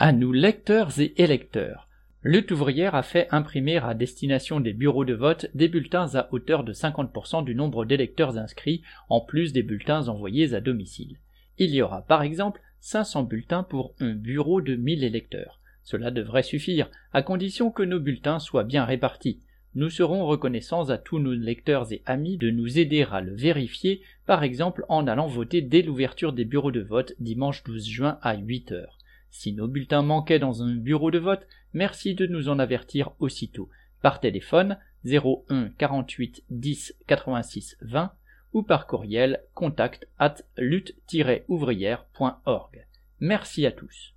À nous lecteurs et électeurs. Lutte ouvrière a fait imprimer à destination des bureaux de vote des bulletins à hauteur de 50% du nombre d'électeurs inscrits, en plus des bulletins envoyés à domicile. Il y aura par exemple 500 bulletins pour un bureau de 1000 électeurs. Cela devrait suffire, à condition que nos bulletins soient bien répartis. Nous serons reconnaissants à tous nos lecteurs et amis de nous aider à le vérifier, par exemple en allant voter dès l'ouverture des bureaux de vote dimanche 12 juin à 8 heures. Si nos bulletins manquaient dans un bureau de vote, merci de nous en avertir aussitôt, par téléphone 01 48 10 86 20 ou par courriel contact at lutte-ouvrière.org. Merci à tous.